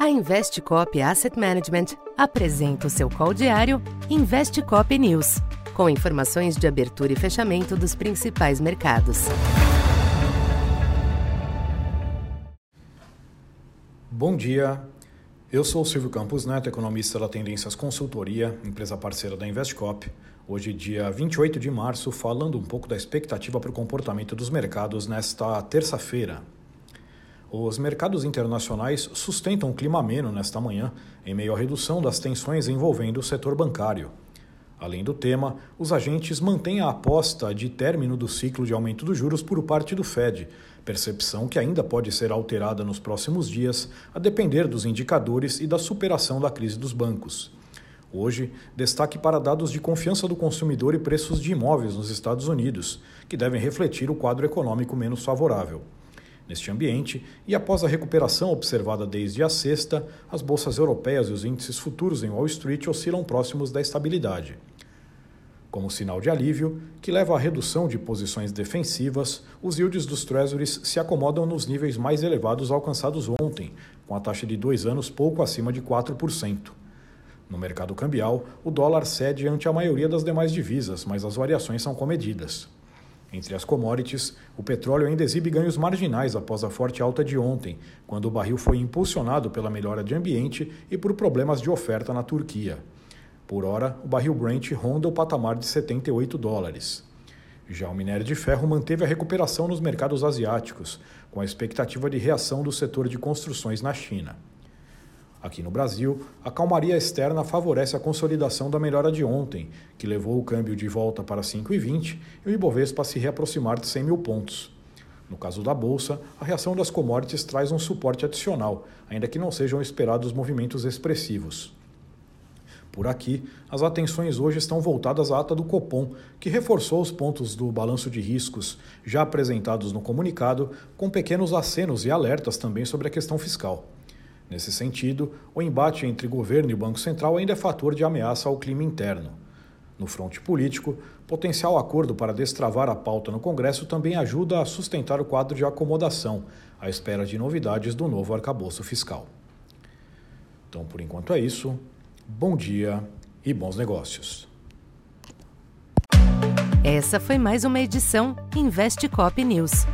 A Investcop Asset Management apresenta o seu call diário Investcop News, com informações de abertura e fechamento dos principais mercados. Bom dia. Eu sou Silvio Campos Neto, economista da Tendências Consultoria, empresa parceira da Investcop. Hoje, dia 28 de março, falando um pouco da expectativa para o comportamento dos mercados nesta terça-feira. Os mercados internacionais sustentam um clima ameno nesta manhã, em meio à redução das tensões envolvendo o setor bancário. Além do tema, os agentes mantêm a aposta de término do ciclo de aumento dos juros por parte do Fed, percepção que ainda pode ser alterada nos próximos dias, a depender dos indicadores e da superação da crise dos bancos. Hoje, destaque para dados de confiança do consumidor e preços de imóveis nos Estados Unidos, que devem refletir o quadro econômico menos favorável. Neste ambiente, e após a recuperação observada desde a sexta, as bolsas europeias e os índices futuros em Wall Street oscilam próximos da estabilidade. Como sinal de alívio, que leva à redução de posições defensivas, os yields dos Treasuries se acomodam nos níveis mais elevados alcançados ontem, com a taxa de dois anos pouco acima de 4%. No mercado cambial, o dólar cede ante a maioria das demais divisas, mas as variações são comedidas. Entre as commodities, o petróleo ainda exibe ganhos marginais após a forte alta de ontem, quando o barril foi impulsionado pela melhora de ambiente e por problemas de oferta na Turquia. Por hora, o barril Brent ronda o patamar de 78 dólares. Já o minério de ferro manteve a recuperação nos mercados asiáticos, com a expectativa de reação do setor de construções na China. Aqui no Brasil, a calmaria externa favorece a consolidação da melhora de ontem, que levou o câmbio de volta para 5,20 e o Ibovespa a se reaproximar de 100 mil pontos. No caso da Bolsa, a reação das commodities traz um suporte adicional, ainda que não sejam esperados movimentos expressivos. Por aqui, as atenções hoje estão voltadas à ata do Copom, que reforçou os pontos do balanço de riscos já apresentados no comunicado, com pequenos acenos e alertas também sobre a questão fiscal. Nesse sentido, o embate entre governo e Banco Central ainda é fator de ameaça ao clima interno. No fronte político, potencial acordo para destravar a pauta no Congresso também ajuda a sustentar o quadro de acomodação, à espera de novidades do novo arcabouço fiscal. Então, por enquanto é isso. Bom dia e bons negócios. Essa foi mais uma edição Investe Cop News.